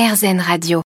RZN Radio.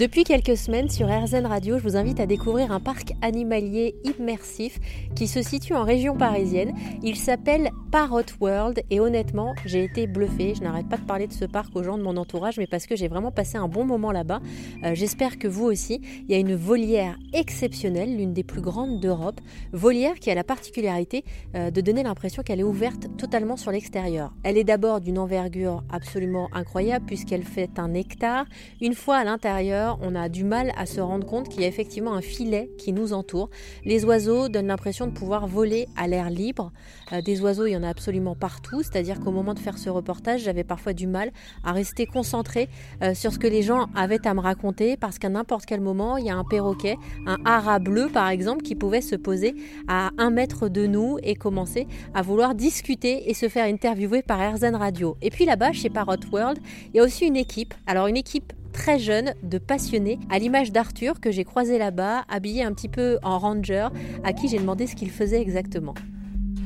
Depuis quelques semaines sur RZN Radio, je vous invite à découvrir un parc animalier immersif qui se situe en région parisienne. Il s'appelle Parrot World et honnêtement, j'ai été bluffée. Je n'arrête pas de parler de ce parc aux gens de mon entourage, mais parce que j'ai vraiment passé un bon moment là-bas. Euh, j'espère que vous aussi. Il y a une volière exceptionnelle, l'une des plus grandes d'Europe. Volière qui a la particularité euh, de donner l'impression qu'elle est ouverte totalement sur l'extérieur. Elle est d'abord d'une envergure absolument incroyable puisqu'elle fait un hectare. Une fois à l'intérieur, on a du mal à se rendre compte qu'il y a effectivement un filet qui nous entoure. Les oiseaux donnent l'impression de pouvoir voler à l'air libre. Euh, des oiseaux, il y en a absolument partout, c'est-à-dire qu'au moment de faire ce reportage, j'avais parfois du mal à rester concentré euh, sur ce que les gens avaient à me raconter, parce qu'à n'importe quel moment, il y a un perroquet, un hara bleu par exemple, qui pouvait se poser à un mètre de nous et commencer à vouloir discuter et se faire interviewer par RZN Radio. Et puis là-bas, chez Parrot World, il y a aussi une équipe. Alors une équipe très jeune, de passionnés, à l'image d'Arthur que j'ai croisé là-bas, habillé un petit peu en ranger, à qui j'ai demandé ce qu'il faisait exactement.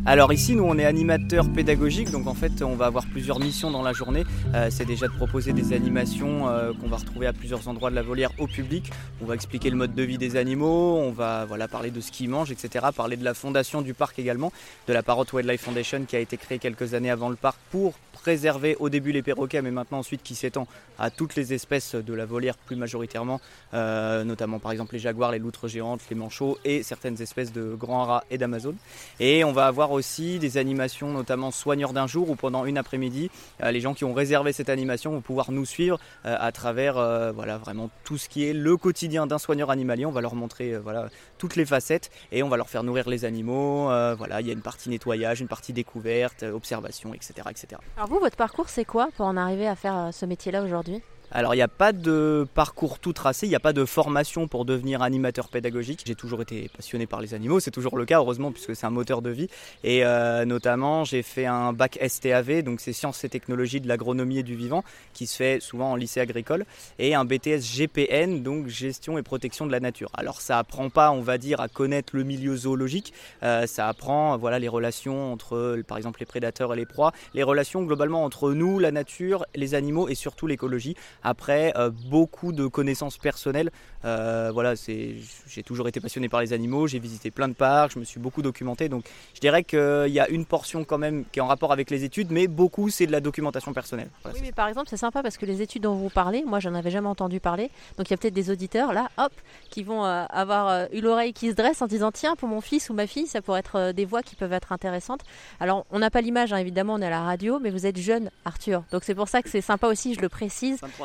Alors ici, nous, on est animateur pédagogique, donc en fait, on va avoir plusieurs missions dans la journée. Euh, c'est déjà de proposer des animations euh, qu'on va retrouver à plusieurs endroits de la volière au public. On va expliquer le mode de vie des animaux, on va voilà, parler de ce qu'ils mangent, etc. Parler de la fondation du parc également, de la Parrot Wildlife Foundation qui a été créée quelques années avant le parc pour préserver au début les perroquets, mais maintenant ensuite qui s'étend à toutes les espèces de la volière plus majoritairement, euh, notamment par exemple les jaguars, les loutres géantes, les manchots et certaines espèces de grands rats et d'Amazon. Et on va avoir aussi des animations, notamment soigneurs d'un jour ou pendant une après-midi. Euh, les gens qui ont réservé cette animation vont pouvoir nous suivre euh, à travers euh, voilà, vraiment tout ce qui est le quotidien d'un soigneur animalier. On va leur montrer voilà, toutes les facettes et on va leur faire nourrir les animaux. voilà, il y a une partie nettoyage, une partie découverte, observation, etc., etc. Alors vous, votre parcours, c'est quoi pour en arriver à faire ce métier-là aujourd'hui? Alors il n'y a pas de parcours tout tracé, il n'y a pas de formation pour devenir animateur pédagogique. J'ai toujours été passionné par les animaux, c'est toujours le cas heureusement puisque c'est un moteur de vie. Et euh, notamment j'ai fait un bac STAV, donc c'est sciences et technologies de l'agronomie et du vivant, qui se fait souvent en lycée agricole, et un BTS GPN, donc gestion et protection de la nature. Alors ça apprend pas, on va dire, à connaître le milieu zoologique, euh, ça apprend voilà les relations entre par exemple les prédateurs et les proies, les relations globalement entre nous, la nature, les animaux et surtout l'écologie après, euh, beaucoup de connaissances personnelles. Euh, voilà, c'est, j'ai toujours été passionné par les animaux, j'ai visité plein de parcs, je me suis beaucoup documenté. Donc, je dirais qu'il y a une portion quand même qui est en rapport avec les études, mais beaucoup c'est de la documentation personnelle. oui, mais par exemple, c'est sympa parce que les études dont vous parlez, moi, j'en avais jamais entendu parler. Donc, il y a peut-être des auditeurs là, hop, qui vont euh, avoir eu l'oreille qui se dresse en disant tiens, pour mon fils ou ma fille, ça pourrait être des voix qui peuvent être intéressantes. Alors, on n'a pas l'image, hein, évidemment, on est à la radio, mais vous êtes jeune, Arthur. Donc, c'est pour ça que c'est sympa aussi, je le précise. 23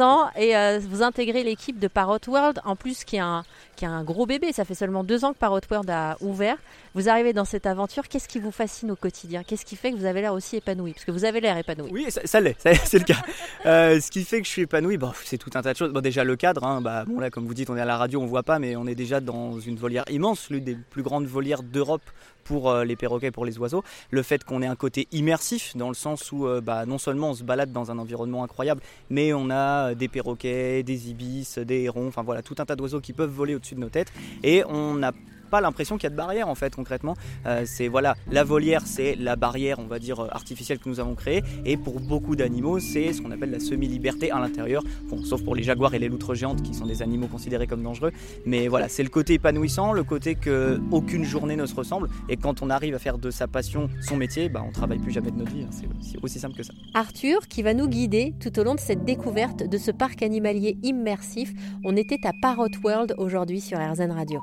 ans et euh, vous intégrez l'équipe de Parrot World, en plus qui est, un, qui a un gros bébé. Ça fait seulement deux ans que Parrot World a ouvert. Vous arrivez dans cette aventure. Qu'est-ce qui vous fascine au quotidien? Qu'est-ce qui fait que vous avez l'air aussi épanoui? Parce que vous avez l'air épanoui. Oui, ça, l'est, c'est le cas. Euh, ce qui fait que je suis épanoui, bon, c'est tout un tas de choses. Bon, déjà le cadre, hein, bah, bon, là, comme vous dites, on est à la radio, on voit pas, mais on est déjà dans une volière immense, l'une des plus grandes volières d'Europe pour euh, les perroquets, pour les oiseaux. Le fait qu'on ait un côté immersif, dans le sens où euh, bah, non seulement on se balade dans un environnement incroyable, mais on a euh, des perroquets, des ibis, des hérons, enfin voilà, tout un tas d'oiseaux qui peuvent voler au-dessus de nos têtes. Et on a pas l'impression qu'il y a de barrière en fait concrètement. Euh, c'est voilà, la volière c'est la barrière on va dire euh, artificielle que nous avons créée et pour beaucoup d'animaux c'est ce qu'on appelle la semi-liberté à l'intérieur. Bon, sauf pour les jaguars et les loutres géantes qui sont des animaux considérés comme dangereux. Mais voilà, c'est le côté épanouissant, le côté que aucune journée ne se ressemble et quand on arrive à faire de sa passion son métier, bah, on travaille plus jamais de notre vie. Hein. C'est aussi simple que ça. Arthur qui va nous guider tout au long de cette découverte de ce parc animalier immersif. On était à Parrot World aujourd'hui sur RZN Radio.